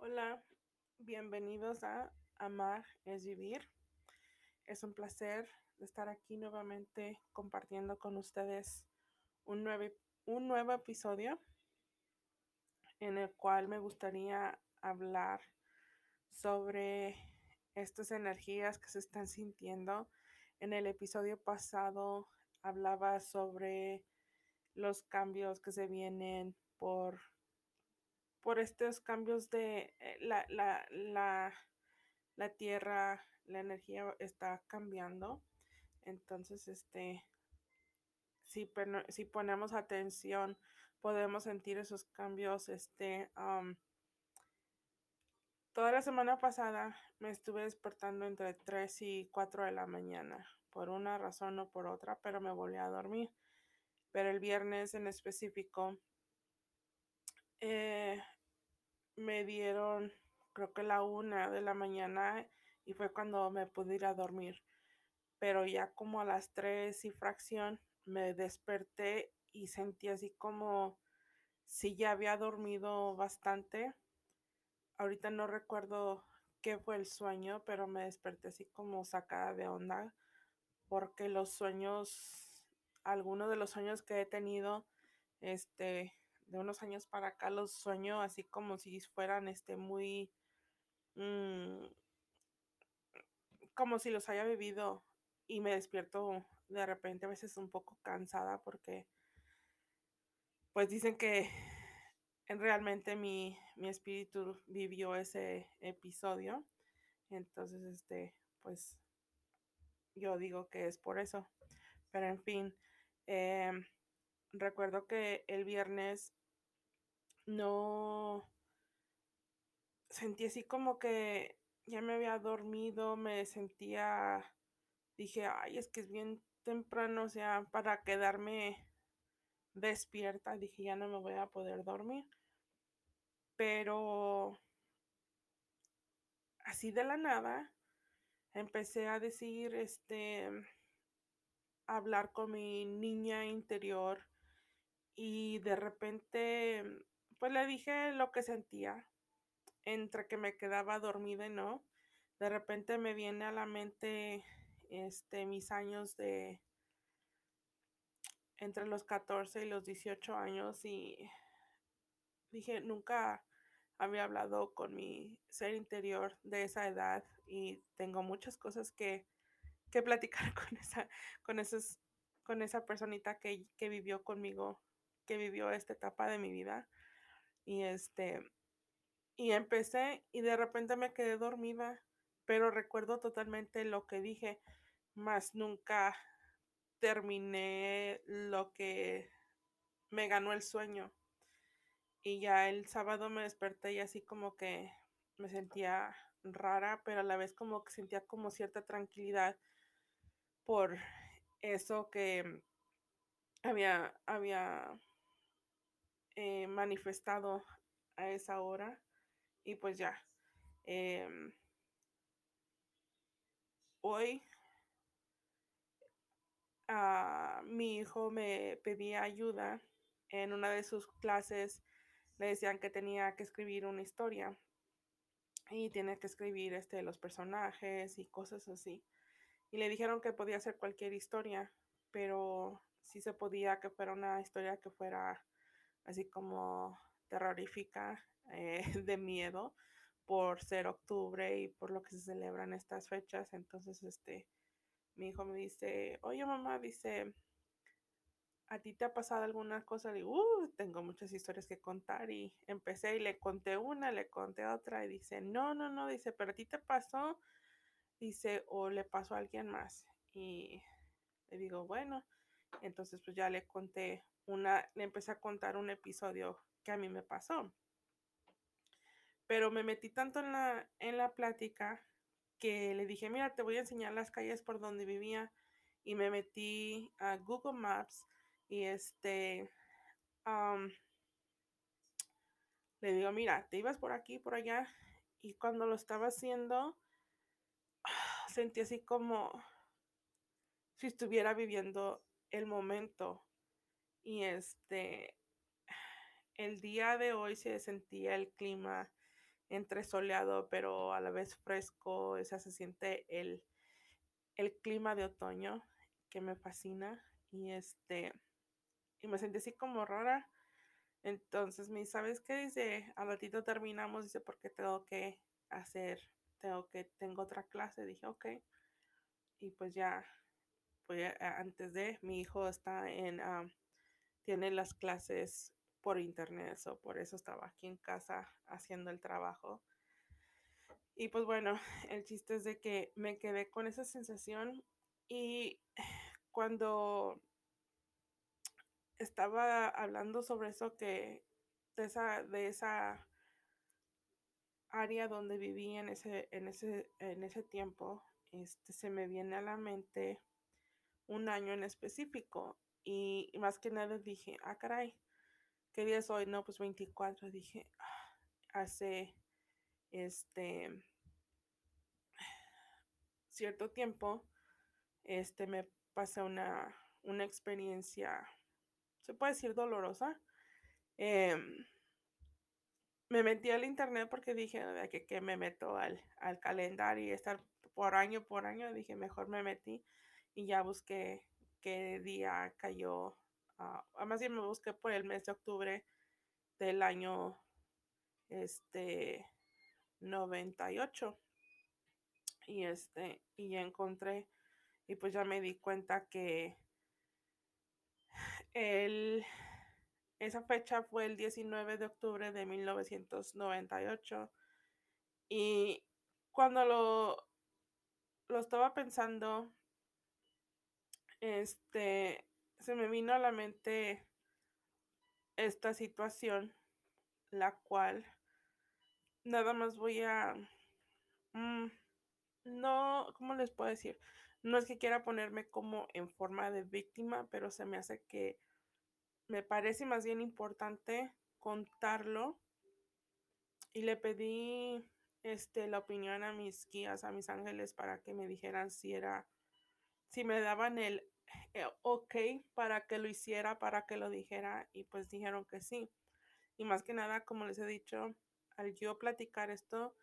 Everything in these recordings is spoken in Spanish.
Hola, bienvenidos a Amar es Vivir. Es un placer estar aquí nuevamente compartiendo con ustedes un nuevo, un nuevo episodio en el cual me gustaría hablar sobre estas energías que se están sintiendo. En el episodio pasado hablaba sobre los cambios que se vienen por por estos cambios de eh, la, la, la, la tierra, la energía está cambiando. Entonces, este, si, si ponemos atención, podemos sentir esos cambios. Este, toda la semana pasada me estuve despertando entre 3 y 4 de la mañana, por una razón o por otra, pero me volví a dormir. Pero el viernes en específico, eh, me dieron creo que la una de la mañana y fue cuando me pude ir a dormir. Pero ya como a las tres y fracción me desperté y sentí así como si ya había dormido bastante. Ahorita no recuerdo qué fue el sueño, pero me desperté así como sacada de onda porque los sueños, algunos de los sueños que he tenido, este, de unos años para acá los sueño así como si fueran este muy mmm, como si los haya vivido y me despierto de repente a veces un poco cansada porque pues dicen que realmente mi, mi espíritu vivió ese episodio. Entonces este pues yo digo que es por eso. Pero en fin eh, recuerdo que el viernes no sentí así como que ya me había dormido, me sentía, dije, ay, es que es bien temprano, o sea, para quedarme despierta, dije, ya no me voy a poder dormir. Pero así de la nada, empecé a decir, este, hablar con mi niña interior y de repente pues le dije lo que sentía, entre que me quedaba dormida y no. De repente me viene a la mente este, mis años de entre los 14 y los 18 años y dije, nunca había hablado con mi ser interior de esa edad y tengo muchas cosas que, que platicar con esa, con esos, con esa personita que, que vivió conmigo, que vivió esta etapa de mi vida. Y este, y empecé y de repente me quedé dormida, pero recuerdo totalmente lo que dije, más nunca terminé lo que me ganó el sueño. Y ya el sábado me desperté y así como que me sentía rara, pero a la vez como que sentía como cierta tranquilidad por eso que había, había eh, manifestado a esa hora y pues ya. Eh, hoy uh, mi hijo me pedía ayuda en una de sus clases. Le decían que tenía que escribir una historia y tiene que escribir este, los personajes y cosas así. Y le dijeron que podía hacer cualquier historia, pero sí se podía que fuera una historia que fuera así como terrorífica, eh, de miedo, por ser octubre y por lo que se celebran estas fechas. Entonces, este, mi hijo me dice, oye mamá, dice, ¿a ti te ha pasado alguna cosa? Digo, uh, tengo muchas historias que contar y empecé y le conté una, le conté otra y dice, no, no, no, dice, pero a ti te pasó, dice, o le pasó a alguien más. Y le digo, bueno, entonces pues ya le conté una, le empecé a contar un episodio que a mí me pasó. Pero me metí tanto en la, en la plática que le dije, mira, te voy a enseñar las calles por donde vivía. Y me metí a Google Maps y este, le digo, mira, te ibas por aquí, por allá. Y cuando lo estaba haciendo, sentí así como si estuviera viviendo el momento. Y este, el día de hoy se sentía el clima entre soleado, pero a la vez fresco, o sea, se siente el, el clima de otoño que me fascina y este, y me sentí así como rara. Entonces me ¿sabes qué? Dice, al ratito terminamos, dice, porque tengo que hacer, tengo que, tengo otra clase. Dije, ok. Y pues ya, pues antes de, mi hijo está en, tiene las clases por internet, o por eso estaba aquí en casa haciendo el trabajo. Y pues bueno, el chiste es de que me quedé con esa sensación y cuando estaba hablando sobre eso que de esa, de esa área donde viví en ese, en ese, en ese tiempo, este, se me viene a la mente un año en específico y, más que nada dije, ah, caray, ¿qué día es hoy? No, pues 24. Dije, ah, hace este cierto tiempo, este me pasé una, una experiencia, se puede decir dolorosa. Em, me metí al internet porque dije que, que me meto al, al, calendario y estar por año por año. Dije, mejor me metí y ya busqué qué día cayó. Uh, además, ya me busqué por el mes de octubre del año este 98 y este y ya encontré y pues ya me di cuenta que el, esa fecha fue el 19 de octubre de 1998 y cuando lo lo estaba pensando este se me vino a la mente esta situación la cual nada más voy a... Mm, no, ¿cómo les puedo decir? No es que quiera ponerme como en forma de víctima, pero se me hace que me parece más bien importante contarlo. Y le pedí este, la opinión a mis guías, a mis ángeles, para que me dijeran si era, si me daban el eh, ok para que lo hiciera, para que lo dijera, y pues dijeron que sí. Y más que nada, como les he dicho, al yo platicar esto,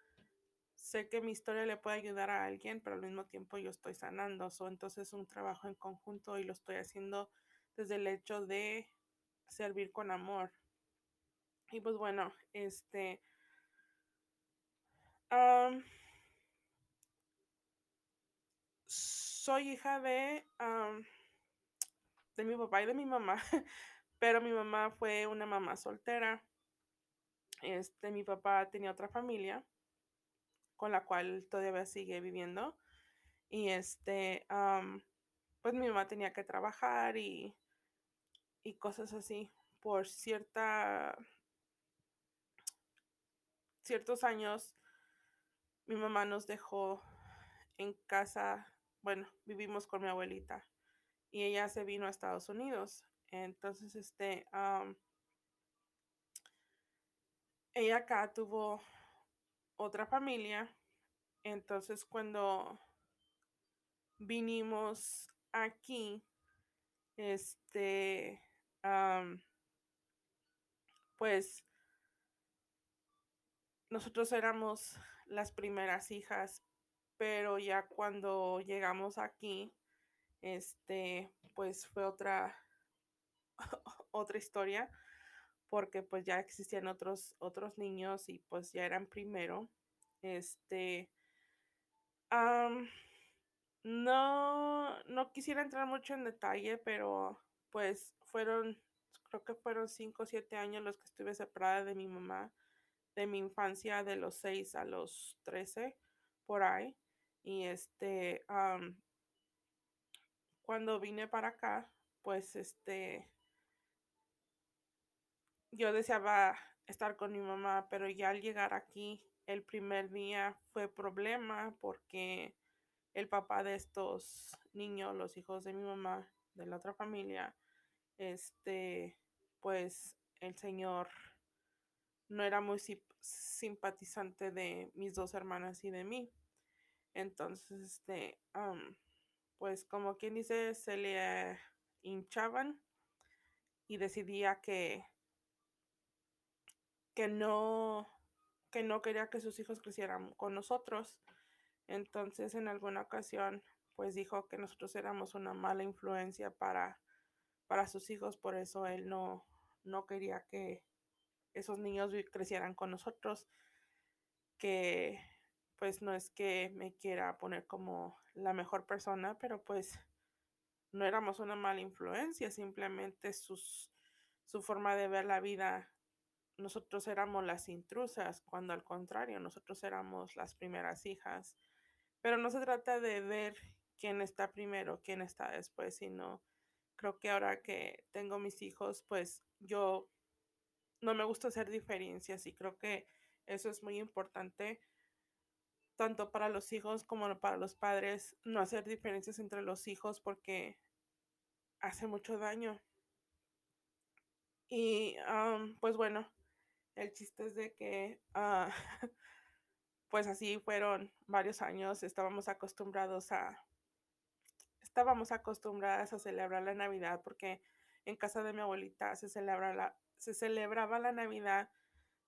sé que mi historia le puede ayudar a alguien, pero al mismo tiempo yo estoy sanando. So, entonces es un trabajo en conjunto y lo estoy haciendo desde el hecho de servir con amor. Y pues bueno, este... soy hija de, de mi papá y de mi mamá, pero mi mamá fue una mamá soltera este, mi papá tenía otra familia con la cual todavía sigue viviendo. Y este, pues mi mamá tenía que trabajar y, y cosas así. Por cierta, ciertos años, mi mamá nos dejó en casa, bueno, vivimos con mi abuelita y ella se vino a Estados Unidos. Entonces, este, ella acá tuvo otra familia. Entonces cuando vinimos aquí, este, pues nosotros éramos las primeras hijas, pero ya cuando llegamos aquí, este, pues fue otra, otra historia porque pues ya existían otros, otros niños y pues ya eran primero. Este, no, no quisiera entrar mucho en detalle, pero pues fueron, creo que fueron 5 o 7 años los que estuve separada de mi mamá, de mi infancia, de los 6 a los 13, por ahí. Y este, cuando vine para acá, pues este, yo deseaba estar con mi mamá, pero ya al llegar aquí el primer día fue problema porque el papá de estos niños, los hijos de mi mamá, de la otra familia, este, pues el señor no era muy simpatizante de mis dos hermanas y de mí. Entonces, este, pues como quien dice, se le hinchaban y decidía que que no, que no quería que sus hijos crecieran con nosotros. Entonces en alguna ocasión pues dijo que nosotros éramos una mala influencia para, para sus hijos, por eso él no, no quería que esos niños crecieran con nosotros, que pues no es que me quiera poner como la mejor persona, pero pues no éramos una mala influencia, simplemente sus, su forma de ver la vida, nosotros éramos las intrusas, cuando al contrario, nosotros éramos las primeras hijas. Pero no se trata de ver quién está primero, quién está después, sino creo que ahora que tengo mis hijos, pues yo no me gusta hacer diferencias y creo que eso es muy importante tanto para los hijos como para los padres, no hacer diferencias entre los hijos porque hace mucho daño. Y pues bueno, el chiste es de que ah, pues así fueron varios años, estábamos acostumbrados a, estábamos acostumbradas a celebrar la Navidad porque en casa de mi abuelita se, celebra la, se celebraba la Navidad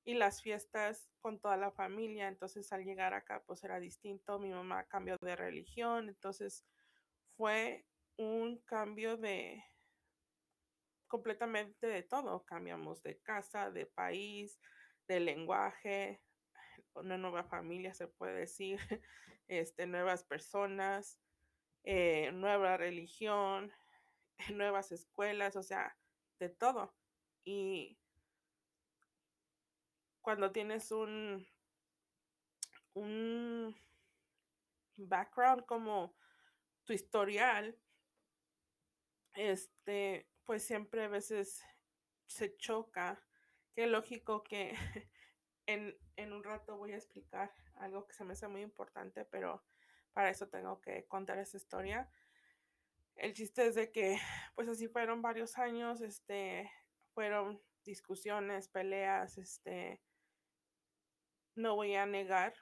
y las fiestas con toda la familia. Entonces al llegar acá pues era distinto. Mi mamá cambió de religión. Entonces fue un cambio de completamente de todo. Cambiamos de casa, de país, de lenguaje, una nueva familia se puede decir, este, nuevas personas, eh, nueva religión, nuevas escuelas, o sea, de todo. Y cuando tienes un, un background como tu historial, este, pues siempre a veces se choca. Qué lógico que en, en, un rato voy a explicar algo que se me hace muy importante, pero para eso tengo que contar esa historia. El chiste es de que, pues así fueron varios años, este, fueron discusiones, peleas, este, no voy a negar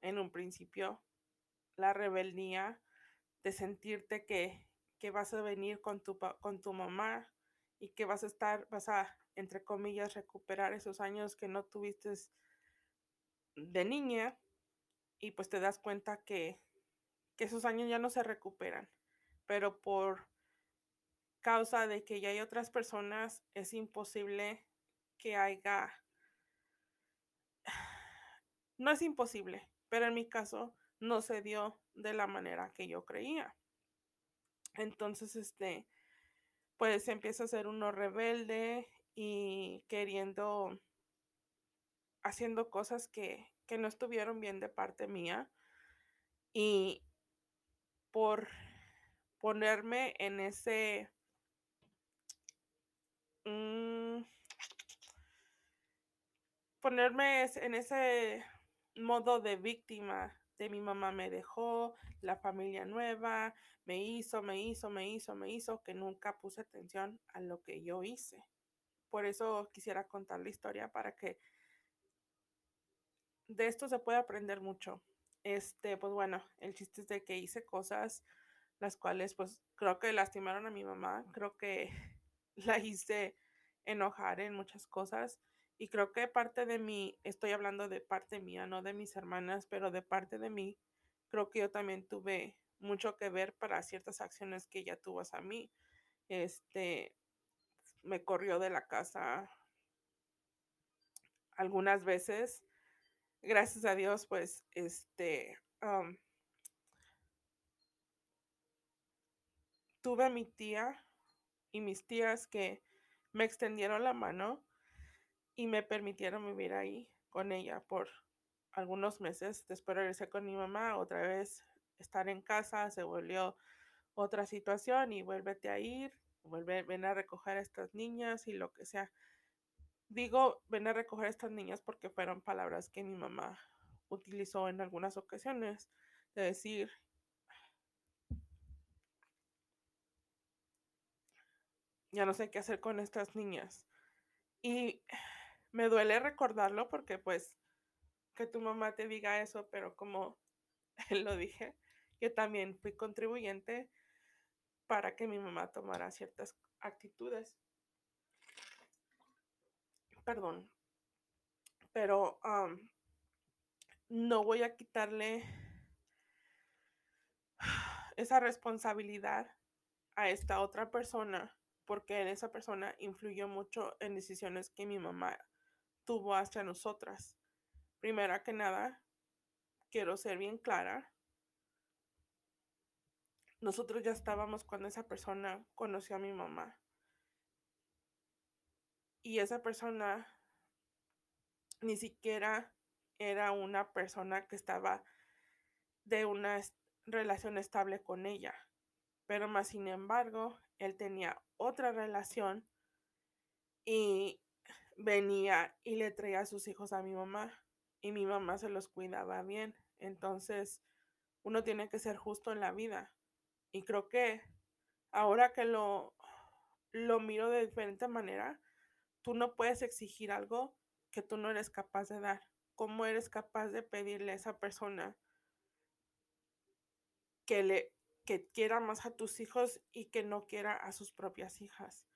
en un principio la rebeldía de sentirte que, que vas a venir con tu, con tu mamá y que vas a estar, vas a, entre comillas, recuperar esos años que no tuviste de niña y pues te das cuenta que, que esos años ya no se recuperan, pero por causa de que ya hay otras personas es imposible que haya no es imposible, pero en mi caso no se dio de la manera que yo creía. Entonces, este, pues empieza a ser uno rebelde y queriendo, haciendo cosas que, que no estuvieron bien de parte mía. Y por ponerme en ese... Mm, ponerme en ese modo de víctima de mi mamá me dejó, la familia nueva, me hizo, me hizo, me hizo, me hizo, que nunca puse atención a lo que yo hice. Por eso quisiera contar la historia para que de esto se pueda aprender mucho. Este, pues bueno, el chiste es de que hice cosas las cuales pues creo que lastimaron a mi mamá, creo que la hice enojar en muchas cosas y creo que parte de mí, estoy hablando de parte mía, no de mis hermanas, pero de parte de mí, creo que yo también tuve mucho que ver para ciertas acciones que ella tuvo hacia mí. Este, me corrió de la casa algunas veces. Gracias a Dios, pues, este, tuve a mi tía y mis tías que me extendieron la mano y me permitieron vivir ahí con ella por algunos meses. Después regresé con mi mamá, otra vez estar en casa, se volvió otra situación y vuélvete a ir, vuelve, ven a recoger a estas niñas y lo que sea. Digo, ven a recoger a estas niñas porque fueron palabras que mi mamá utilizó en algunas ocasiones, de decir, ya no sé qué hacer con estas niñas. Y me duele recordarlo porque pues que tu mamá te diga eso, pero como lo dije, yo también fui contribuyente para que mi mamá tomara ciertas actitudes. Perdón. Pero no voy a quitarle esa responsabilidad a esta otra persona porque en esa persona influyó mucho en decisiones que mi mamá tuvo hacia nosotras. Primera que nada, quiero ser bien clara. Nosotros ya estábamos cuando esa persona conoció a mi mamá. Y esa persona ni siquiera era una persona que estaba de una relación estable con ella. Pero más sin embargo, él tenía otra relación y venía y le traía a sus hijos a mi mamá y mi mamá se los cuidaba bien. Entonces, uno tiene que ser justo en la vida. Y creo que ahora que lo, lo miro de diferente manera, tú no puedes exigir algo que tú no eres capaz de dar. ¿Cómo eres capaz de pedirle a esa persona que le que quiera más a tus hijos y que no quiera a sus propias hijas?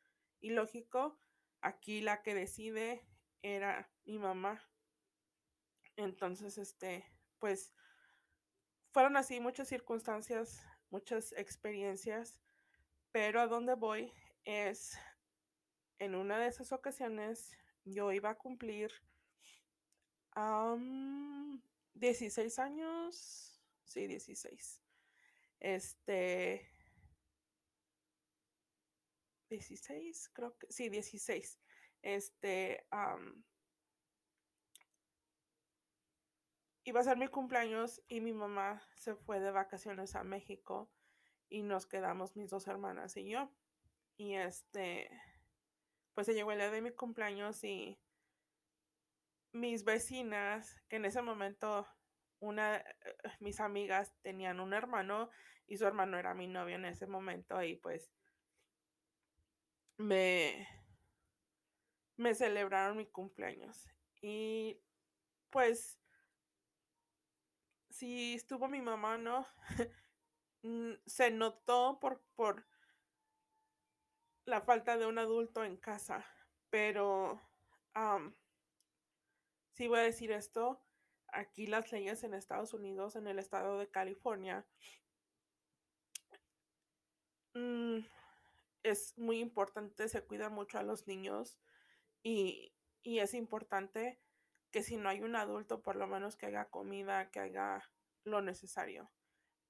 Y lógico, aquí la que decide era mi mamá. Entonces, este, pues fueron así muchas circunstancias, muchas experiencias, pero a dónde voy es en una de esas ocasiones yo iba a cumplir 16 años, sí, 16. Este, 16, creo que, sí, 16. Este, iba a ser mi cumpleaños y mi mamá se fue de vacaciones a México y nos quedamos mis dos hermanas y yo. Y este, pues se llegó el día de mi cumpleaños y mis vecinas, que en ese momento una, eh, mis amigas tenían un hermano y su hermano era mi novio en ese momento y pues me, me celebraron mi cumpleaños. Y pues si estuvo mi mamá, ¿no? Mm, se notó por, por la falta de un adulto en casa, pero si voy a decir esto, aquí las leyes en Estados Unidos, en el estado de California, mm, es muy importante, se cuida mucho a los niños y, y es importante que si no hay un adulto, por lo menos que haga comida, que haga lo necesario.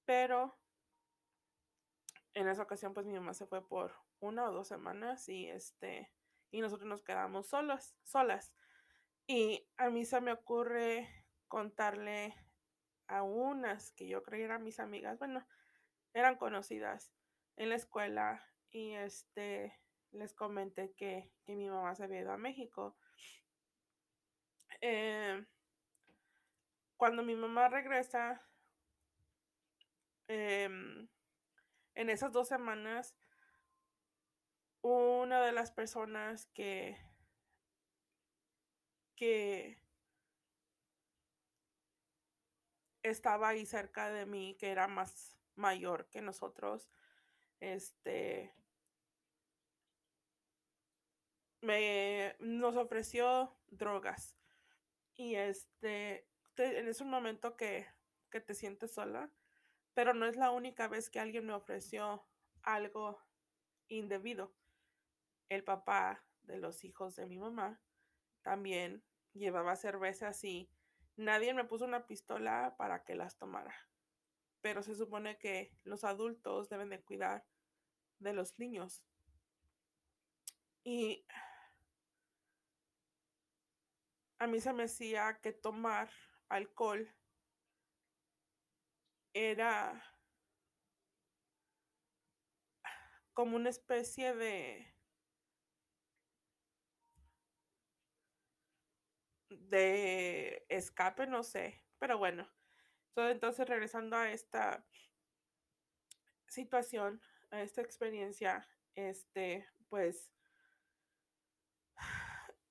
Pero en esa ocasión, pues mi mamá se fue por una o dos semanas y este, y nosotros nos quedamos solos, solas. Y a mí se me ocurre contarle a unas que yo creía eran mis amigas, bueno, eran conocidas en la escuela y este les comenté que, mi mamá se había ido a México. Eh, cuando mi mamá regresa, em, en esas dos semanas, una de las personas que, que estaba ahí cerca de mí, que era más mayor que nosotros, este, me nos ofreció drogas. Y este, es un momento que, que te sientes sola, pero no es la única vez que alguien me ofreció algo indebido. El papá de los hijos de mi mamá también llevaba cervezas y nadie me puso una pistola para que las tomara. Pero se supone que los adultos deben de cuidar de los niños. Y a mí se me decía que tomar alcohol era como una especie de de escape, no sé, pero bueno. Entonces, regresando a esta situación, a esta experiencia, este, pues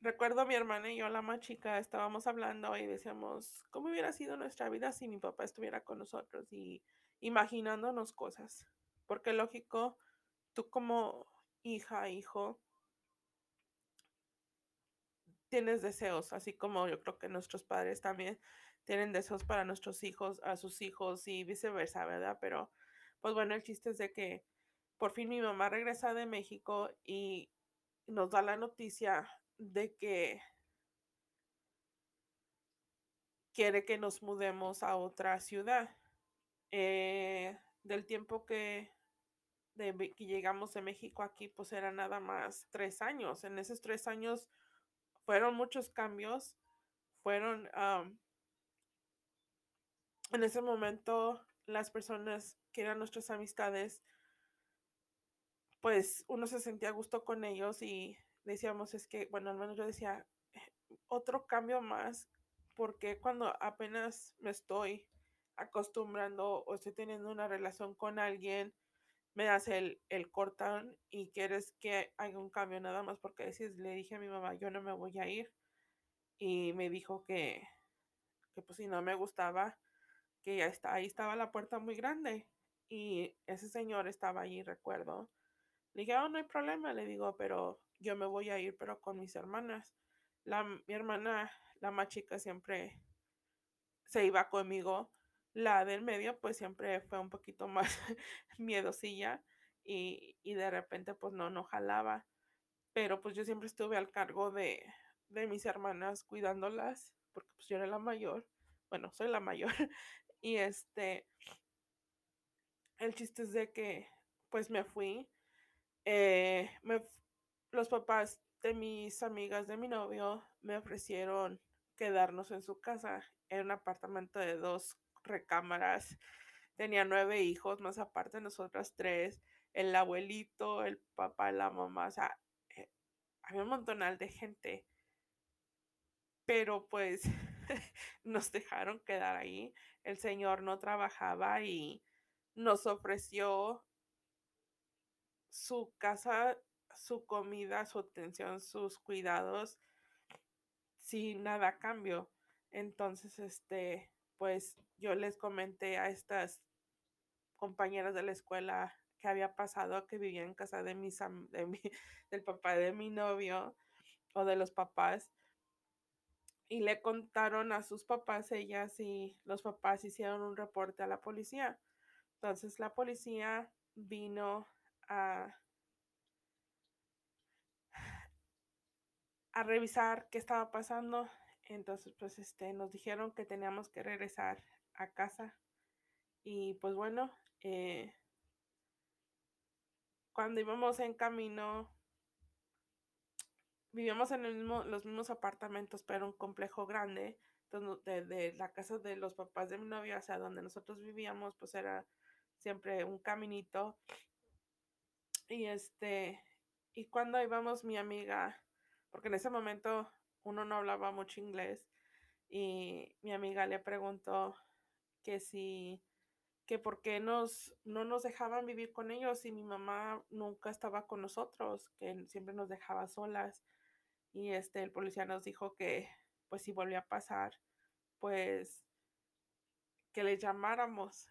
recuerdo a mi hermana y yo, la más chica, estábamos hablando y decíamos, ¿cómo hubiera sido nuestra vida si mi papá estuviera con nosotros? Y imaginándonos cosas. Porque lógico, tú como hija, hijo, tienes deseos, así como yo creo que nuestros padres también tienen deseos para nuestros hijos, a sus hijos y viceversa, ¿verdad? Pero pues bueno, el chiste es de que por fin mi mamá regresa de México y nos da la noticia de que quiere que nos mudemos a otra ciudad. Eh, del tiempo que, de, que llegamos de México aquí, pues era nada más tres años. En esos tres años fueron muchos cambios, fueron, en ese momento las personas que eran nuestras amistades, pues uno se sentía a gusto con ellos y decíamos, es que, bueno, al menos yo decía, otro cambio más, porque cuando apenas me estoy acostumbrando o estoy teniendo una relación con alguien, me das el, el cortón y quieres que haga un cambio nada más porque decís, le dije a mi mamá, yo no me voy a ir. Y me dijo que, que pues si no me gustaba, que ya está, ahí estaba la puerta muy grande. Y ese señor estaba allí, recuerdo. Le dije, oh, no hay problema, le digo, pero yo me voy a ir, pero con mis hermanas. La, mi hermana, la más chica, siempre se iba conmigo la del medio pues siempre fue un poquito más miedosilla y, y, de repente pues no, no jalaba. Pero pues yo siempre estuve al cargo de, de mis hermanas cuidándolas porque pues yo era la mayor. Bueno, soy la mayor. y este, el chiste es de que pues me fui. Eh, me, los papás de mis amigas de mi novio me ofrecieron quedarnos en su casa. en un apartamento de dos recámaras. Tenía nueve hijos, más aparte nosotras tres, el abuelito, el papá, la mamá, o sea, eh, había un montonal de gente. Pero pues nos dejaron quedar ahí. El señor no trabajaba y nos ofreció su casa, su comida, su atención, sus cuidados sin nada a cambio. Entonces, este, pues yo les comenté a estas compañeras de la escuela que había pasado, que vivía en casa de mis de mi, del papá de mi novio o de los papás. Y le contaron a sus papás ellas y los papás hicieron un reporte a la policía. Entonces la policía vino a, a revisar qué estaba pasando entonces, pues, este, nos dijeron que teníamos que regresar a casa. Y pues bueno, eh, cuando íbamos en camino, vivíamos en los mismos apartamentos, pero un complejo grande. Entonces, de, la casa de los papás de mi novia, o sea, donde nosotros vivíamos, pues era siempre un caminito. Y este, y cuando íbamos mi amiga, porque en ese momento uno no hablaba mucho inglés y mi amiga le preguntó que si que por qué nos, no nos dejaban vivir con ellos y mi mamá nunca estaba con nosotros, que siempre nos dejaba solas. Y este, el policía nos dijo que, pues si volvía a pasar, pues que le llamáramos.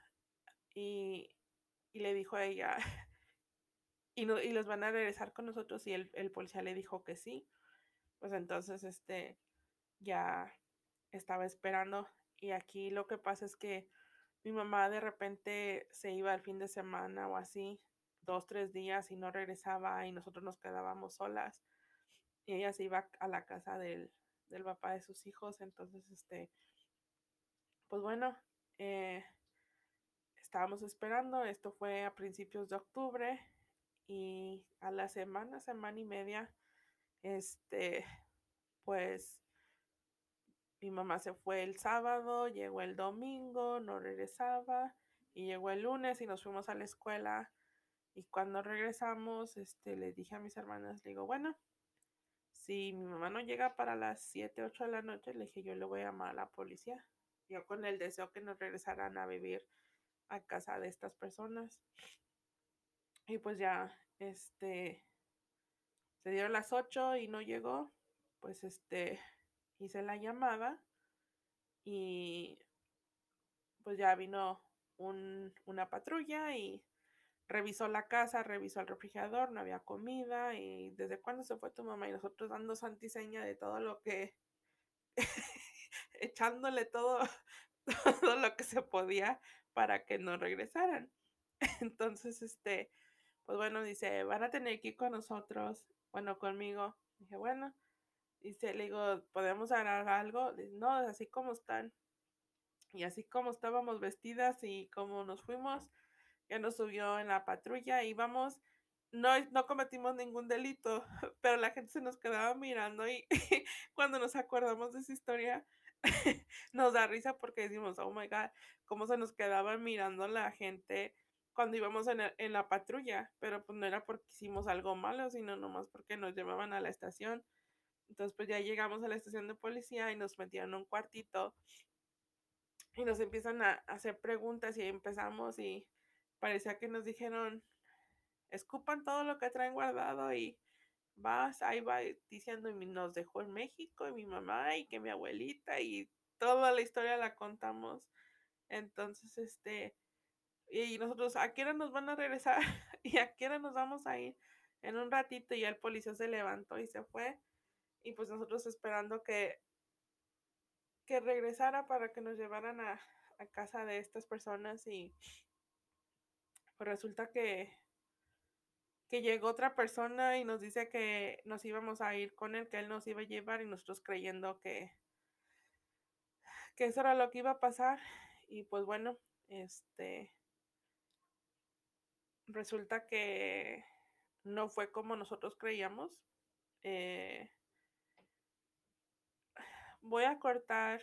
Y, le dijo a ella, y, no, y los van a regresar con nosotros. Y el, el policía le dijo que sí pues entonces este ya estaba esperando y aquí lo que pasa es que mi mamá de repente se iba al fin de semana o así, dos, tres días y no regresaba y nosotros nos quedábamos solas y ella se iba a la casa del, del papá de sus hijos, entonces este, pues bueno, eh, estábamos esperando, esto fue a principios de octubre y a la semana, semana y media, este, pues mi mamá se fue el sábado, llegó el domingo, no regresaba y llegó el lunes y nos fuimos a la escuela. Y cuando regresamos, este, le dije a mis hermanas, le digo, bueno, si mi mamá no llega para las 7, 8 de la noche, le dije, yo le voy a llamar a la policía. Yo con el deseo que nos regresaran a vivir a casa de estas personas. Y pues ya, este, se dieron las 8 y no llegó, pues este, hice la llamada y pues ya vino una patrulla y revisó la casa, revisó el refrigerador, no había comida y desde cuándo se fue tu mamá y nosotros dando santiseña de todo lo que echándole todo, todo lo que se podía para que no regresaran. Entonces, este, pues bueno, dice, van a tener que ir con nosotros, bueno, conmigo. Dije, bueno, dice, le digo, ¿podemos agarrar algo? Dice, no, así como están. Y así como estábamos vestidas y como nos fuimos, ya nos subió en la patrulla, íbamos, no, no cometimos ningún delito, pero la gente se nos quedaba mirando y cuando nos acordamos de esa historia, nos da risa porque decimos, oh my God, cómo se nos quedaba mirando la gente cuando íbamos en, en, la patrulla, pero pues no era porque hicimos algo malo, sino nomás porque nos llevaban a la estación. Entonces pues ya llegamos a la estación de policía y nos metieron en un cuartito y nos empiezan a hacer preguntas y empezamos y parecía que nos dijeron, escupan todo lo que traen guardado y vas, ahí va diciendo, y nos dejó en México y mi mamá y que mi abuelita y toda la historia la contamos. Entonces, este, y nosotros, ¿a qué hora nos van a regresar? ¿Y a qué hora nos vamos a ir? En un ratito y el policía se levantó y se fue. Y pues nosotros esperando que, que regresara para que nos llevaran a, a casa de estas personas y pues resulta que, que llegó otra persona y nos dice que nos íbamos a ir con él, que él nos iba a llevar y nosotros creyendo que, que eso era lo que iba a pasar. Y pues bueno, este resulta que no fue como nosotros creíamos. Eh, voy a cortar,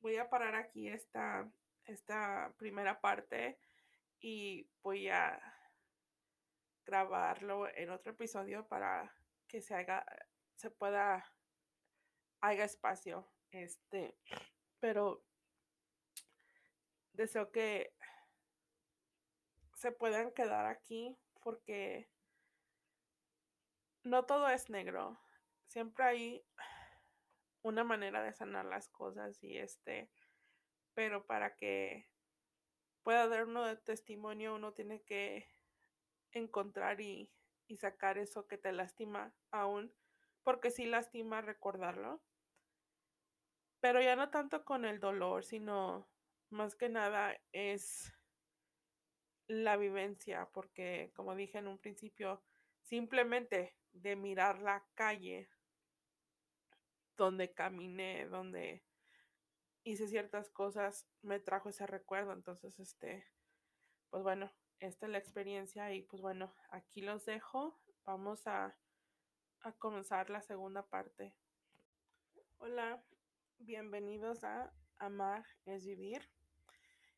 voy a parar aquí esta, esta primera parte y voy a grabarlo en otro episodio para que se haga, se pueda, haga espacio. Este, pero deseo que se puedan quedar aquí porque no todo es negro. Siempre hay una manera de sanar las cosas y este, pero para que pueda dar uno de testimonio, uno tiene que encontrar y, y sacar eso que te lastima aún, porque sí lastima recordarlo. Pero ya no tanto con el dolor, sino más que nada es la vivencia, porque como dije en un principio, simplemente de mirar la calle donde caminé, donde hice ciertas cosas, me trajo ese recuerdo. Entonces, este, pues bueno, esta es la experiencia y pues bueno, aquí los dejo. Vamos a, a comenzar la segunda parte. Hola, bienvenidos a Amar es Vivir.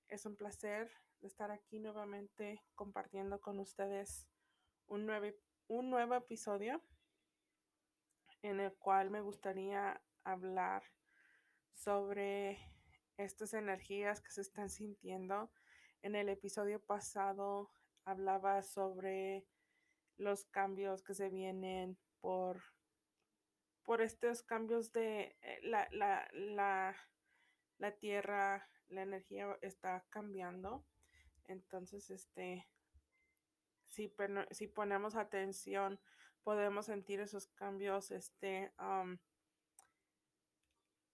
Es un placer estar aquí nuevamente compartiendo con ustedes un nuevo, un nuevo episodio en el cual me gustaría hablar sobre estas energías que se están sintiendo. En el episodio pasado hablaba sobre los cambios que se vienen por, por estos cambios de eh, la, la, la, la tierra, la energía está cambiando entonces, este, si, si ponemos atención, podemos sentir esos cambios. Este,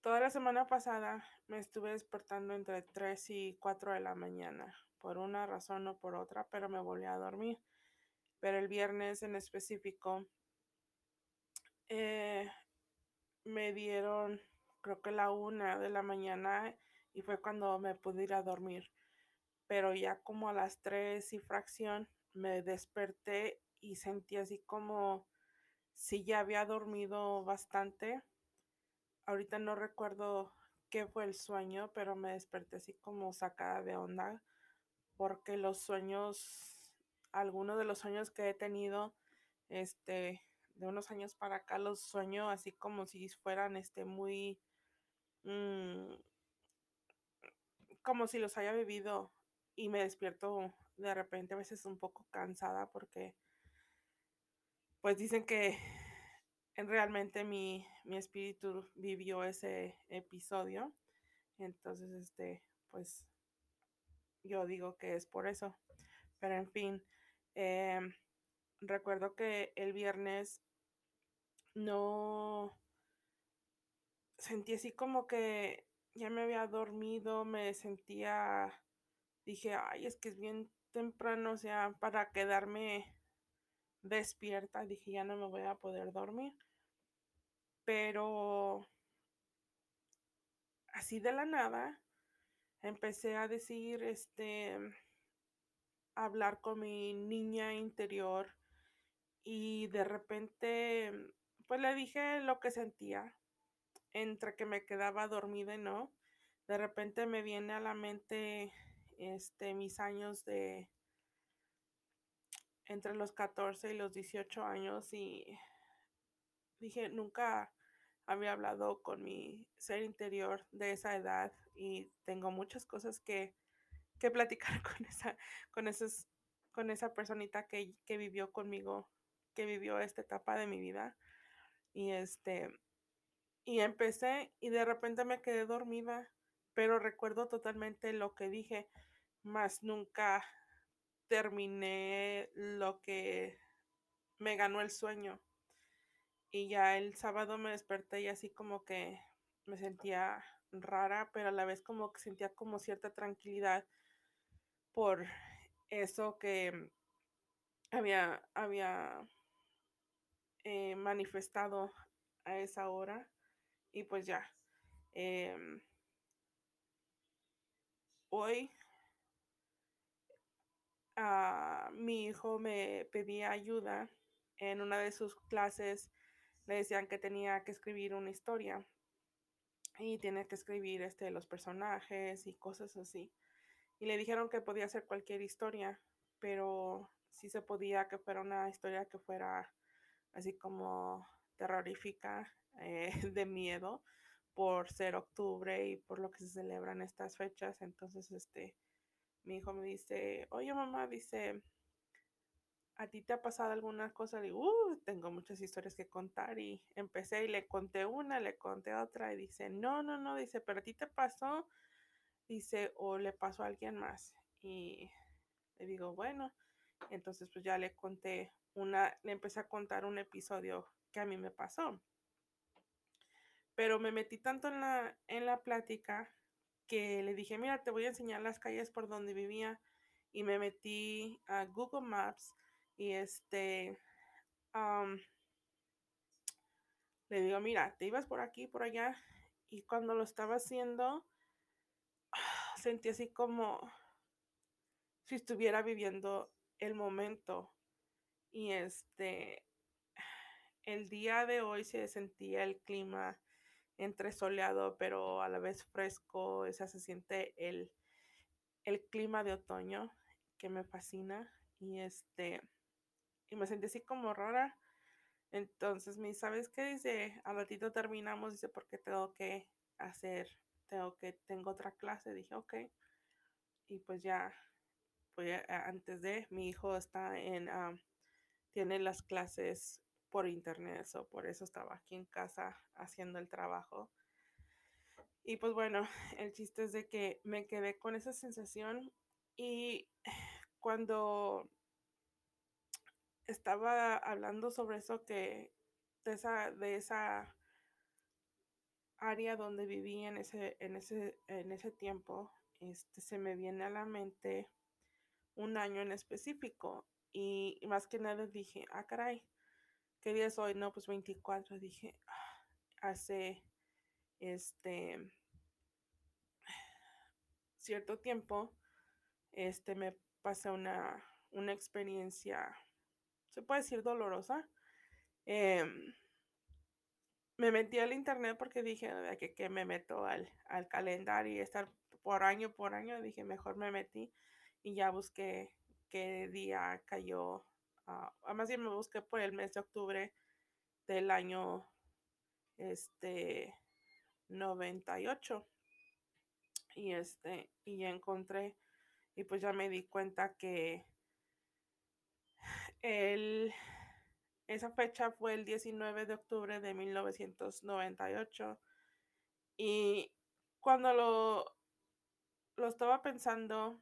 toda la semana pasada me estuve despertando entre 3 y 4 de la mañana, por una razón o por otra, pero me volví a dormir. Pero el viernes en específico, eh, me dieron, creo que la una de la mañana y fue cuando me pude ir a dormir pero ya como a las tres y fracción me desperté y sentí así como si ya había dormido bastante. Ahorita no recuerdo qué fue el sueño, pero me desperté así como sacada de onda porque los sueños, algunos de los sueños que he tenido, este, de unos años para acá los sueño así como si fueran, este, muy, mm, como si los haya vivido y me despierto de repente a veces un poco cansada porque pues dicen que realmente mi, mi espíritu vivió ese episodio. Entonces, este, pues yo digo que es por eso. Pero en fin, em, recuerdo que el viernes no sentí así como que ya me había dormido, me sentía, dije, ay, es que es bien temprano, o sea, para quedarme despierta, dije, ya no me voy a poder dormir. Pero así de la nada, empecé a decir, este, hablar con mi niña interior y de repente, pues le dije lo que sentía, entre que me quedaba dormida y no. De repente me viene a la mente, este, mis años de entre los 14 y los 18 años y dije, nunca había hablado con mi ser interior de esa edad y tengo muchas cosas que, que platicar con esa, con esos, con esa personita que, que vivió conmigo, que vivió esta etapa de mi vida. Y este, y empecé y de repente me quedé dormida, pero recuerdo totalmente lo que dije, más nunca terminé lo que me ganó el sueño. Y ya el sábado me desperté y así como que me sentía rara, pero a la vez como que sentía como cierta tranquilidad por eso que había, había eh, manifestado a esa hora. Y pues ya. Em, hoy mi hijo me pedía ayuda en una de sus clases le decían que tenía que escribir una historia y tiene que escribir este los personajes y cosas así y le dijeron que podía hacer cualquier historia pero sí se podía que fuera una historia que fuera así como terrorífica eh, de miedo por ser octubre y por lo que se celebran estas fechas entonces este mi hijo me dice, oye mamá, dice, ¿a ti te ha pasado alguna cosa? Le digo, uh, tengo muchas historias que contar y empecé y le conté una, le conté otra y dice, no, no, no, dice, pero a ti te pasó, dice, o le pasó a alguien más. Y le digo, bueno, entonces pues ya le conté una, le empecé a contar un episodio que a mí me pasó. Pero me metí tanto en la, en la plática que le dije, mira, te voy a enseñar las calles por donde vivía y me metí a Google Maps y este, le digo, mira, te ibas por aquí, por allá y cuando lo estaba haciendo, sentí así como si estuviera viviendo el momento y este, el día de hoy se sentía el clima entre soleado, pero a la vez fresco, o sea, se siente el, el clima de otoño que me fascina y este, y me sentí así como rara. Entonces me dice, ¿sabes qué? Dice, al ratito terminamos, dice, porque tengo que hacer, tengo que, tengo otra clase. Dije, ok. Y pues ya, pues antes de, mi hijo está en, tiene las clases por internet, o por eso estaba aquí en casa haciendo el trabajo. Y pues bueno, el chiste es de que me quedé con esa sensación y cuando estaba hablando sobre eso que de esa, de esa área donde viví en ese, en ese, en ese tiempo, este, se me viene a la mente un año en específico y más que nada dije, ah, caray, ¿Qué día es hoy? No, pues 24. Dije, hace este cierto tiempo, este me pasé una, una experiencia, se puede decir dolorosa. Em, me metí al internet porque dije que, que me meto al, al, calendario y estar por año por año. Dije, mejor me metí y ya busqué qué día cayó además ah, me busqué por el mes de octubre del año este 98 y este y encontré y pues ya me di cuenta que el esa fecha fue el 19 de octubre de 1998 y cuando lo lo estaba pensando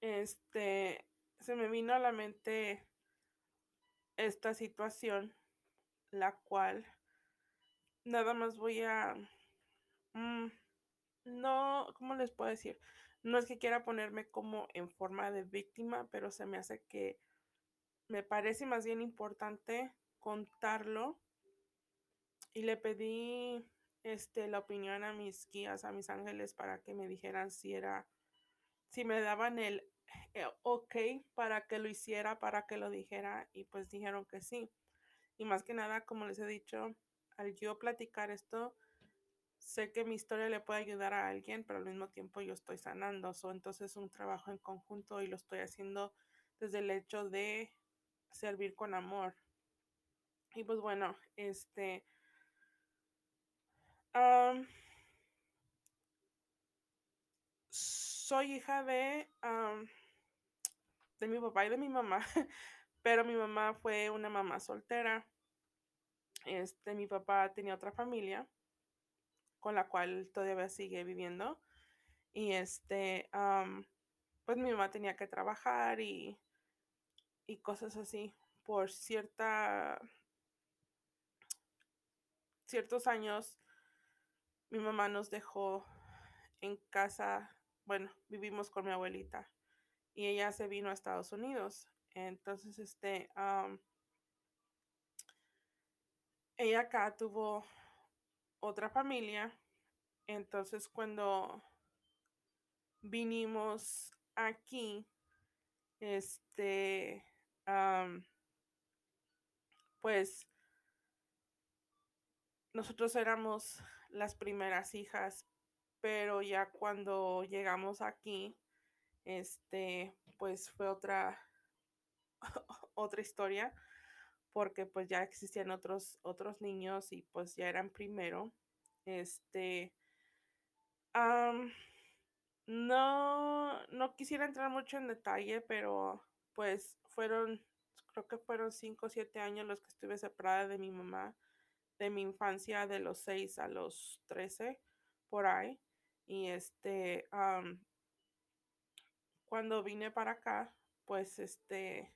este se me vino a la mente esta situación, la cual nada más voy a... Mm, no, ¿cómo les puedo decir? No es que quiera ponerme como en forma de víctima, pero se me hace que me parece más bien importante contarlo. Y le pedí este, la opinión a mis guías, a mis ángeles, para que me dijeran si era, si me daban el ok para que lo hiciera, para que lo dijera, y pues dijeron que sí. Y más que nada, como les he dicho, al yo platicar esto, sé que mi historia le puede ayudar a alguien, pero al mismo tiempo yo estoy sanando. So, entonces es un trabajo en conjunto y lo estoy haciendo desde el hecho de servir con amor. Y pues bueno, este... soy hija de, de mi papá y de mi mamá, pero mi mamá fue una mamá soltera. Este, mi papá tenía otra familia con la cual todavía sigue viviendo. Y este, pues mi mamá tenía que trabajar y, y cosas así por cierta ciertos años mi mamá nos dejó en casa, bueno, vivimos con mi abuelita y ella se vino a Estados Unidos. Entonces, este, ella acá tuvo otra familia. Entonces, cuando vinimos aquí, este, pues nosotros éramos las primeras hijas, pero ya cuando llegamos aquí, este, pues fue otra, otra historia, porque pues ya existían otros, otros niños y pues ya eran primero. Este, no, no quisiera entrar mucho en detalle, pero pues fueron, creo que fueron cinco o siete años los que estuve separada de mi mamá de mi infancia de los 6 a los 13 por ahí. Y este, cuando vine para acá, pues este,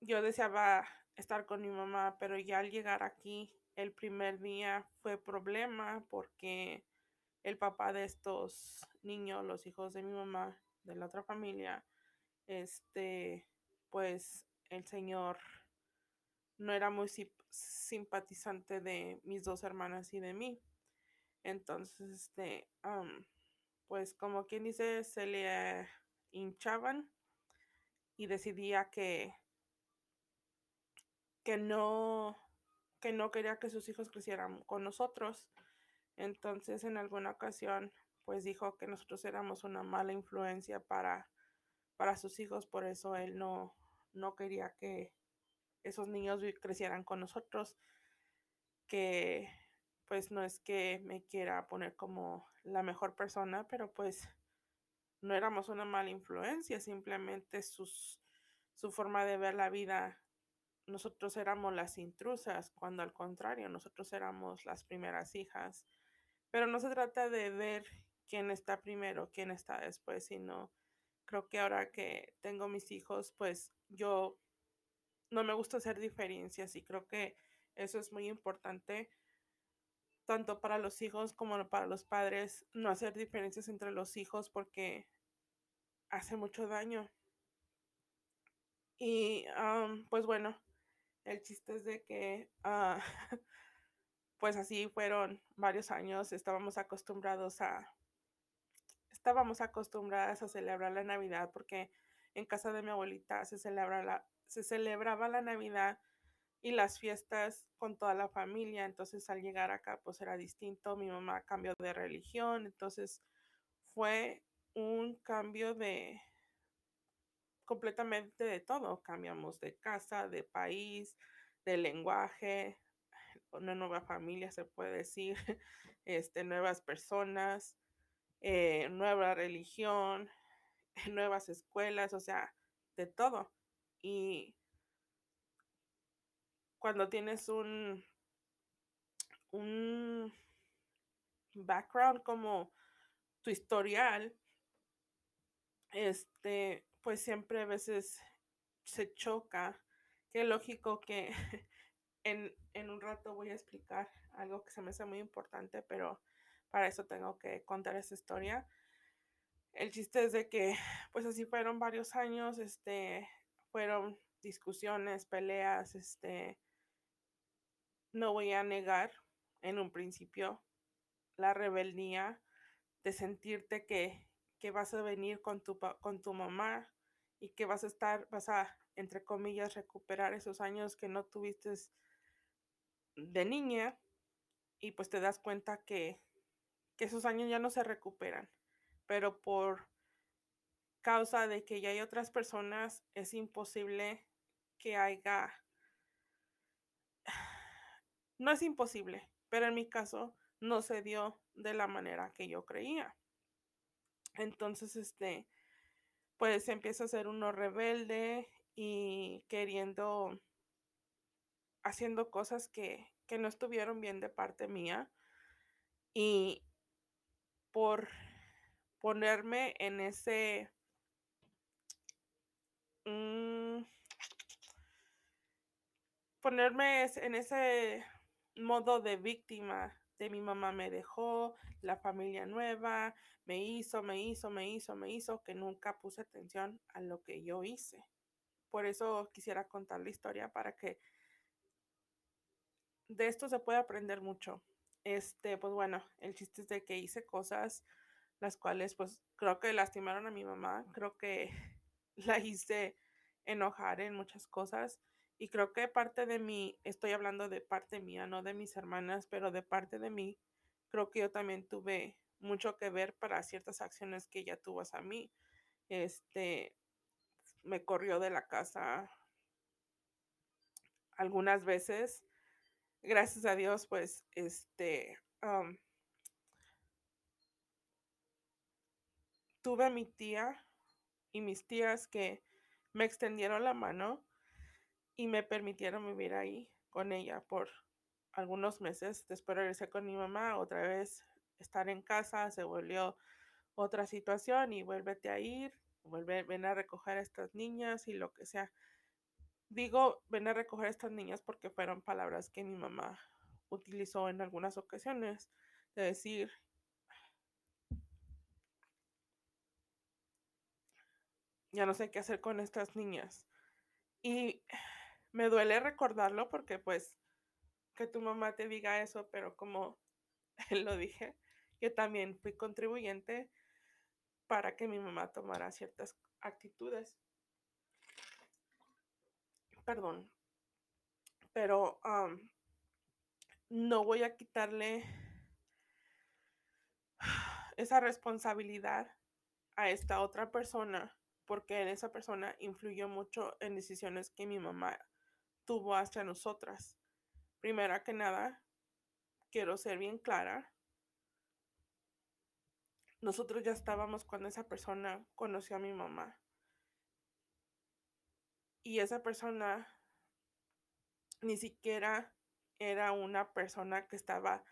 yo deseaba estar con mi mamá, pero ya al llegar aquí, el primer día fue problema porque el papá de estos niños, los hijos de mi mamá, de la otra familia, este, pues el señor no era muy simpatizante de mis dos hermanas y de mí. Entonces, este, pues como quien dice, se le hinchaban y decidía que, que no, que no quería que sus hijos crecieran con nosotros. Entonces, en alguna ocasión, pues dijo que nosotros éramos una mala influencia para, para sus hijos, por eso él no, no quería que, esos niños crecieran con nosotros, que pues no es que me quiera poner como la mejor persona, pero pues no éramos una mala influencia, simplemente sus, su forma de ver la vida, nosotros éramos las intrusas, cuando al contrario, nosotros éramos las primeras hijas. Pero no se trata de ver quién está primero, quién está después, sino creo que ahora que tengo mis hijos, pues yo no me gusta hacer diferencias y creo que eso es muy importante tanto para los hijos como para los padres, no hacer diferencias entre los hijos porque hace mucho daño. Y pues bueno, el chiste es de que ah, pues así fueron varios años, estábamos acostumbrados a, estábamos acostumbradas a celebrar la Navidad porque en casa de mi abuelita se celebra la, se celebraba la Navidad y las fiestas con toda la familia. Entonces al llegar acá pues era distinto. Mi mamá cambió de religión. Entonces fue un cambio de completamente de todo. Cambiamos de casa, de país, de lenguaje, una nueva familia se puede decir, este, nuevas personas, eh, nueva religión, nuevas escuelas, o sea, de todo. Y cuando tienes un, un background como tu historial, este, pues siempre a veces se choca. Qué lógico que en, en un rato voy a explicar algo que se me hace muy importante, pero para eso tengo que contar esa historia. El chiste es de que, pues así fueron varios años, este, fueron discusiones, peleas, este, no voy a negar en un principio la rebeldía de sentirte que, que vas a venir con tu, con tu mamá y que vas a estar, vas a, entre comillas, recuperar esos años que no tuviste de niña y pues te das cuenta que, que esos años ya no se recuperan, pero por causa de que ya hay otras personas es imposible que haya no es imposible, pero en mi caso no se dio de la manera que yo creía. Entonces, este, pues empieza a ser uno rebelde y queriendo, haciendo cosas que, que no estuvieron bien de parte mía. Y por ponerme en ese... Mm, ponerme en ese modo de víctima de mi mamá me dejó, la familia nueva, me hizo, me hizo, me hizo, me hizo, que nunca puse atención a lo que yo hice. Por eso quisiera contar la historia para que de esto se pueda aprender mucho. Este, pues bueno, el chiste es de que hice cosas las cuales pues creo que lastimaron a mi mamá, creo que la hice enojar en muchas cosas y creo que parte de mí, estoy hablando de parte mía, no de mis hermanas, pero de parte de mí, creo que yo también tuve mucho que ver para ciertas acciones que ella tuvo hacia mí. Este, me corrió de la casa algunas veces. Gracias a Dios, pues, este, tuve a mi tía y mis tías que me extendieron la mano y me permitieron vivir ahí con ella por algunos meses. Después regresé con mi mamá, otra vez estar en casa, se volvió otra situación y vuélvete a ir, vuelve, ven a recoger a estas niñas y lo que sea. Digo, ven a recoger a estas niñas porque fueron palabras que mi mamá utilizó en algunas ocasiones, de decir, ya no sé qué hacer con estas niñas. Y me duele recordarlo porque pues que tu mamá te diga eso, pero como lo dije, yo también fui contribuyente para que mi mamá tomara ciertas actitudes. Perdón. Pero no voy a quitarle esa responsabilidad a esta otra persona porque esa persona influyó mucho en decisiones que mi mamá tuvo hacia nosotras. Primera que nada, quiero ser bien clara. Nosotros ya estábamos cuando esa persona conoció a mi mamá. Y esa persona ni siquiera era una persona que estaba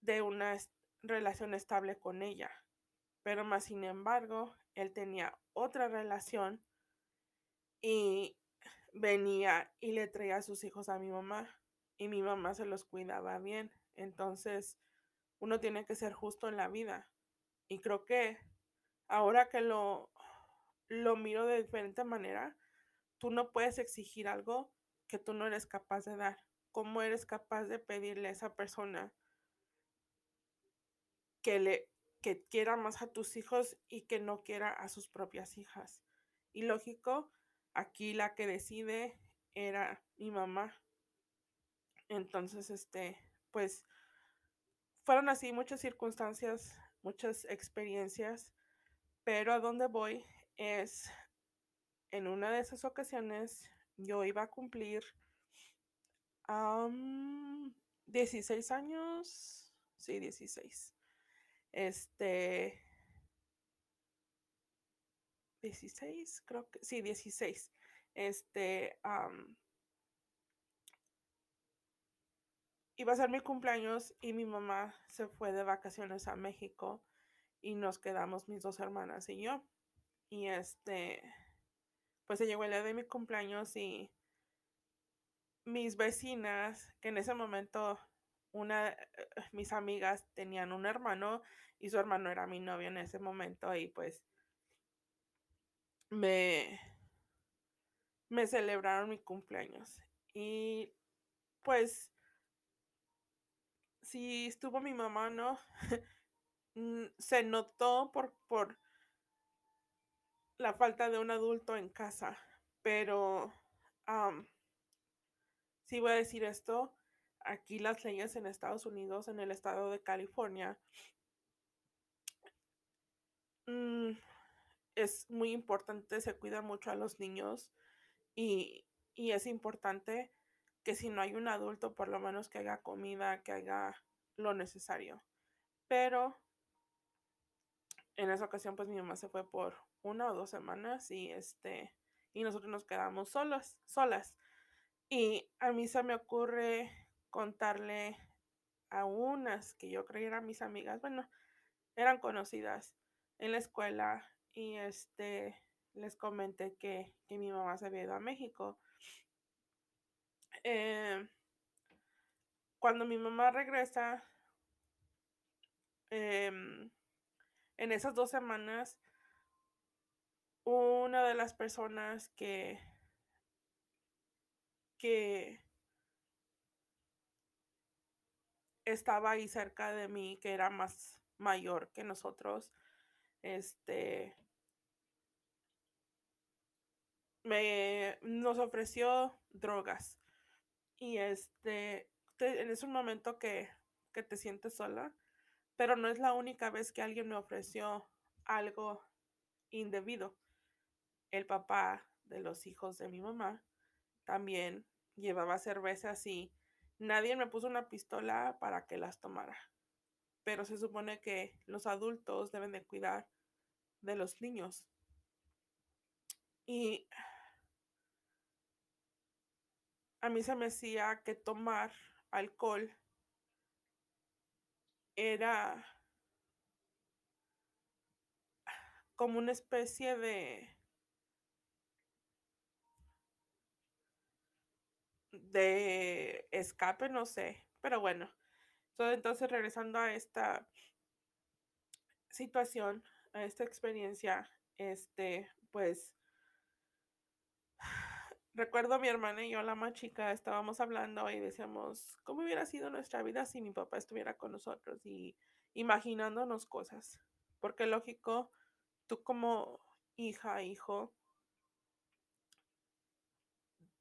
de una relación estable con ella. Pero más sin embargo, él tenía otra relación y venía y le traía a sus hijos a mi mamá y mi mamá se los cuidaba bien. Entonces, uno tiene que ser justo en la vida. Y creo que ahora que lo, lo miro de diferente manera, tú no puedes exigir algo que tú no eres capaz de dar. ¿Cómo eres capaz de pedirle a esa persona que le que quiera más a tus hijos y que no quiera a sus propias hijas? Y lógico, aquí la que decide era mi mamá. Entonces, este, pues fueron así muchas circunstancias, muchas experiencias, pero a dónde voy es en una de esas ocasiones yo iba a cumplir 16 años, sí, 16. Este, 16, creo que, sí, 16. Este, iba a ser mi cumpleaños y mi mamá se fue de vacaciones a México y nos quedamos mis dos hermanas y yo. Y este, pues se llegó el día de mi cumpleaños y mis vecinas, que en ese momento una, mis amigas tenían un hermano y su hermano era mi novio en ese momento y pues me, me celebraron mi cumpleaños. Y pues si estuvo mi mamá, ¿no? Mm, se notó por, por la falta de un adulto en casa, pero si voy a decir esto, aquí las leyes en Estados Unidos, en el estado de California, mm, es muy importante, se cuida mucho a los niños y, y es importante que si no hay un adulto, por lo menos que haga comida, que haga lo necesario. Pero en esa ocasión, pues mi mamá se fue por una o dos semanas y este y nosotros nos quedamos solas, solas. Y a mí se me ocurre contarle a unas que yo creía eran mis amigas, bueno, eran conocidas en la escuela y este les comenté que, mi mamá se había ido a México. Eh, cuando mi mamá regresa, em, en esas dos semanas, una de las personas que, que estaba ahí cerca de mí, que era más mayor que nosotros, este, me nos ofreció drogas. Y este, en ese momento que, que te sientes sola, pero no es la única vez que alguien me ofreció algo indebido. El papá de los hijos de mi mamá también llevaba cervezas y nadie me puso una pistola para que las tomara. Pero se supone que los adultos deben de cuidar de los niños. Y a mí se me decía que tomar alcohol era como una especie de de escape, no sé, pero bueno. Entonces, regresando a esta situación, a esta experiencia, este, pues recuerdo a mi hermana y yo, la más chica, estábamos hablando y decíamos, ¿cómo hubiera sido nuestra vida si mi papá estuviera con nosotros? Y imaginándonos cosas. Porque lógico, tú como hija, hijo,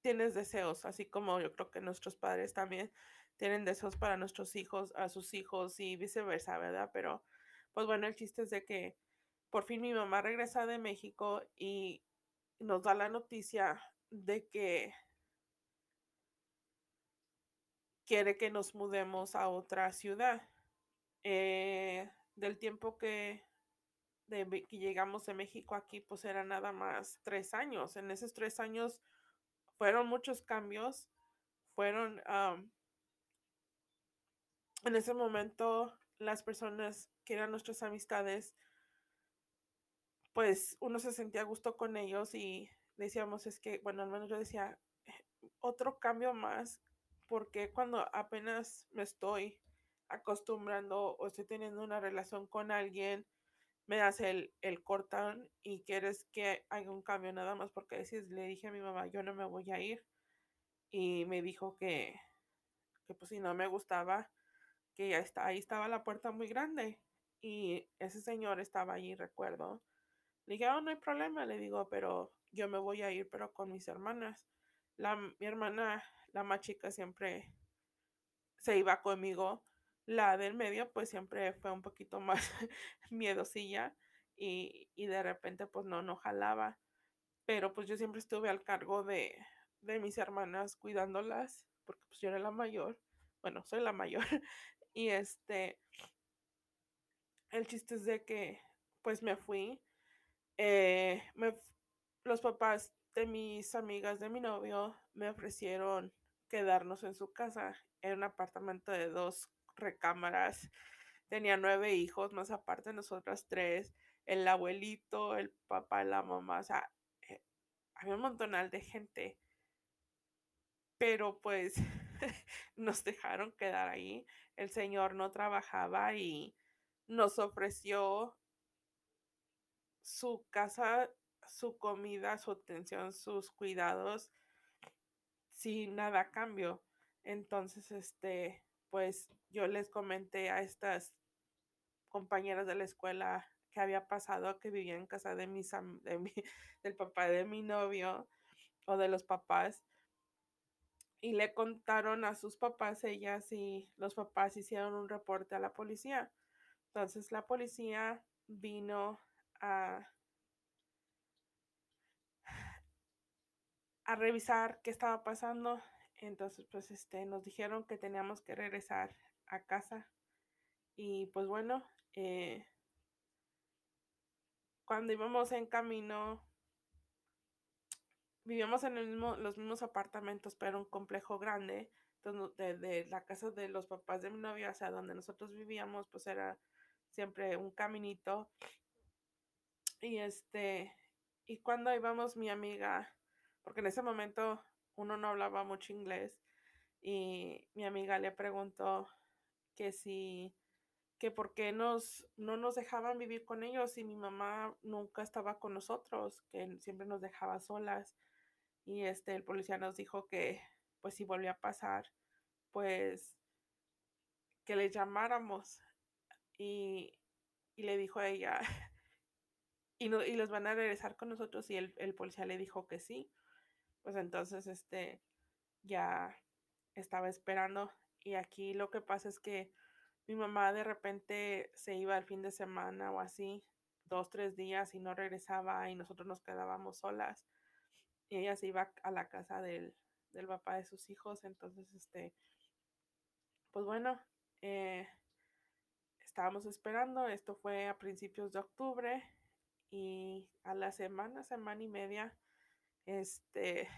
tienes deseos, así como yo creo que nuestros padres también tienen deseos para nuestros hijos, a sus hijos y viceversa, ¿verdad? Pero, pues bueno, el chiste es de que por fin mi mamá regresa de México y nos da la noticia de que quiere que nos mudemos a otra ciudad. Eh, del tiempo que, de, que llegamos de México aquí, pues era nada más tres años. En esos tres años fueron muchos cambios. Fueron, en ese momento, las personas que eran nuestras amistades, pues uno se sentía a gusto con ellos y decíamos es que, bueno, al menos yo decía, eh, otro cambio más, porque cuando apenas me estoy acostumbrando o estoy teniendo una relación con alguien, me das el, el cortón y quieres que haga un cambio nada más porque decís, le dije a mi mamá, yo no me voy a ir. Y me dijo que, que pues si no me gustaba, que ya está, ahí estaba la puerta muy grande. Y ese señor estaba allí, recuerdo. Le dije, oh, no hay problema, le digo, pero yo me voy a ir, pero con mis hermanas. La, mi hermana, la más chica, siempre se iba conmigo. La del medio, pues siempre fue un poquito más miedosilla y, y de repente, pues no, no jalaba. Pero pues yo siempre estuve al cargo de, de mis hermanas cuidándolas, porque pues yo era la mayor. Bueno, soy la mayor. y este, el chiste es de que pues me fui. Eh, me, los papás de mis amigas de mi novio me ofrecieron quedarnos en su casa. Era un apartamento de dos recámaras. Tenía nueve hijos, más aparte nosotras tres. El abuelito, el papá, la mamá. O sea, eh, había un montonal de gente. pero pues nos dejaron quedar ahí. El señor no trabajaba y nos ofreció su casa, su comida, su atención, sus cuidados sin nada a cambio. Entonces, este, pues yo les comenté a estas compañeras de la escuela que había pasado, que vivía en casa de mis de mi, del papá de mi novio o de los papás. Y le contaron a sus papás ellas y los papás hicieron un reporte a la policía. Entonces la policía vino a, a revisar qué estaba pasando. Entonces, pues, este, nos dijeron que teníamos que regresar a casa. Y pues bueno, eh, cuando íbamos en camino, vivíamos en el mismo, los mismos apartamentos, pero un complejo grande. Entonces, de, la casa de los papás de mi novia hacia donde nosotros vivíamos, pues era siempre un caminito. Y este, y cuando íbamos mi amiga, porque en ese momento uno no hablaba mucho inglés, y mi amiga le preguntó que si, que por qué nos, no nos dejaban vivir con ellos y mi mamá nunca estaba con nosotros, que siempre nos dejaba solas. Y este, el policía nos dijo que, pues si volvía a pasar, pues que le llamáramos. Y, le dijo a ella, y, no, y los van a regresar con nosotros. Y el, el policía le dijo que sí. Pues entonces, este, ya estaba esperando. Y aquí lo que pasa es que mi mamá de repente se iba el fin de semana o así, dos, tres días y no regresaba y nosotros nos quedábamos solas. Y ella se iba a la casa del, del papá de sus hijos. Entonces, este, pues bueno, eh, estábamos esperando. Esto fue a principios de octubre y a la semana, semana y media, este,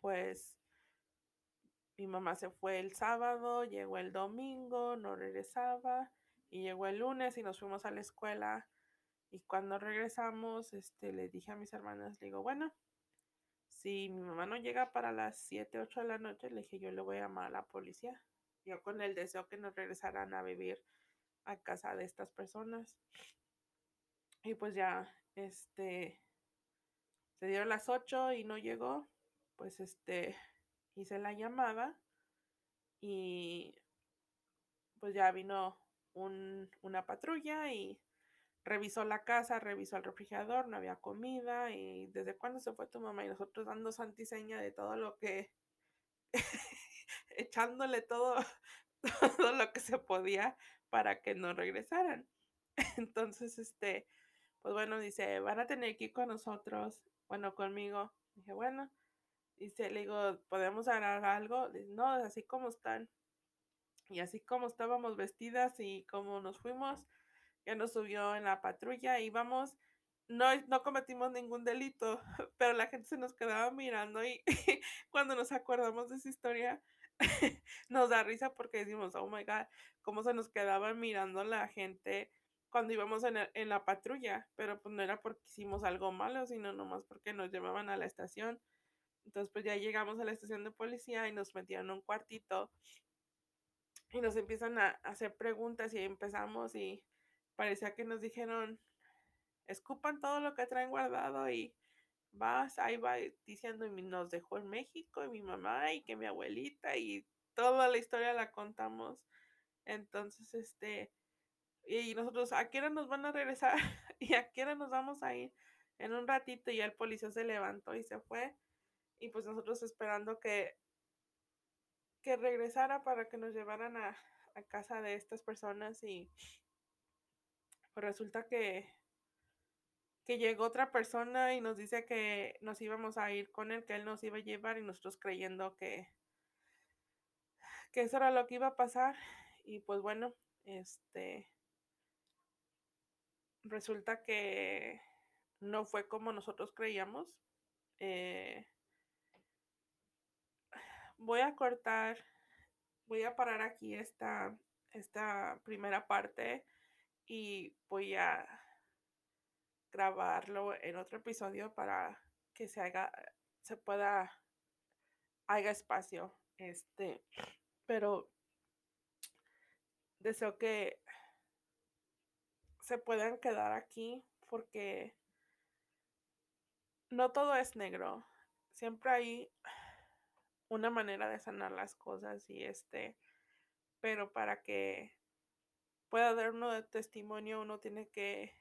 pues mi mamá se fue el sábado, llegó el domingo, no regresaba y llegó el lunes y nos fuimos a la escuela. Y cuando regresamos, este, le dije a mis hermanas, le digo, bueno, si mi mamá no llega para las 7, 8 de la noche, le dije, yo le voy a llamar a la policía. Yo con el deseo que nos regresaran a vivir a casa de estas personas. Y pues ya, este, se dieron las 8 y no llegó. Pues este, hice la llamada y pues ya vino una patrulla y revisó la casa, revisó el refrigerador, no había comida y desde cuándo se fue tu mamá y nosotros dando santiseña de todo lo que, echándole todo, todo lo que se podía para que no regresaran. Entonces, este, pues bueno, dice, van a tener que ir con nosotros, bueno, conmigo. Dije, bueno, y se le digo, ¿podemos agarrar algo? Dice, no, así como están. Y así como estábamos vestidas y como nos fuimos, ya nos subió en la patrulla, íbamos, no, no cometimos ningún delito, pero la gente se nos quedaba mirando y cuando nos acordamos de esa historia, nos da risa porque decimos, oh my god, cómo se nos quedaba mirando la gente cuando íbamos en, en, la patrulla, pero pues no era porque hicimos algo malo, sino nomás porque nos llevaban a la estación. Entonces, pues ya llegamos a la estación de policía y nos metieron en un cuartito y nos empiezan a hacer preguntas y empezamos y parecía que nos dijeron, escupan todo lo que traen guardado y vas, ahí va diciendo, y nos dejó en México y mi mamá y que mi abuelita y toda la historia la contamos. Entonces, este, y nosotros, ¿a qué hora nos van a regresar? ¿Y a qué hora nos vamos a ir? En un ratito y el policía se levantó y se fue y pues nosotros esperando que, que regresara para que nos llevaran a, casa de estas personas y pues resulta que, que llegó otra persona y nos dice que nos íbamos a ir con él, que él nos iba a llevar y nosotros creyendo que, que eso era lo que iba a pasar y pues bueno, este resulta que no fue como nosotros creíamos. Eh, voy a cortar, voy a parar aquí esta, esta primera parte y voy a grabarlo en otro episodio para que se haga, se pueda haya espacio, este, pero deseo que se puedan quedar aquí porque no todo es negro. Siempre hay una manera de sanar las cosas y este, pero para que pueda dar uno de testimonio, uno tiene que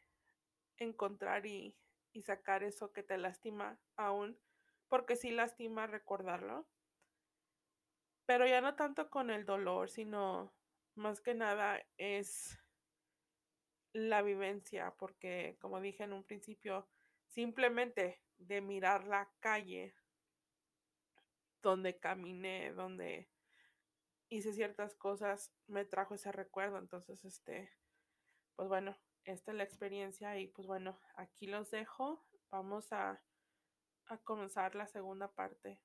encontrar y, y sacar eso que te lastima aún, porque sí lastima recordarlo. Pero ya no tanto con el dolor, sino más que nada es la vivencia, porque como dije en un principio, simplemente de mirar la calle donde caminé, donde hice ciertas cosas, me trajo ese recuerdo. Entonces, este, pues bueno, esta es la experiencia y pues bueno, aquí los dejo. Vamos a, a comenzar la segunda parte.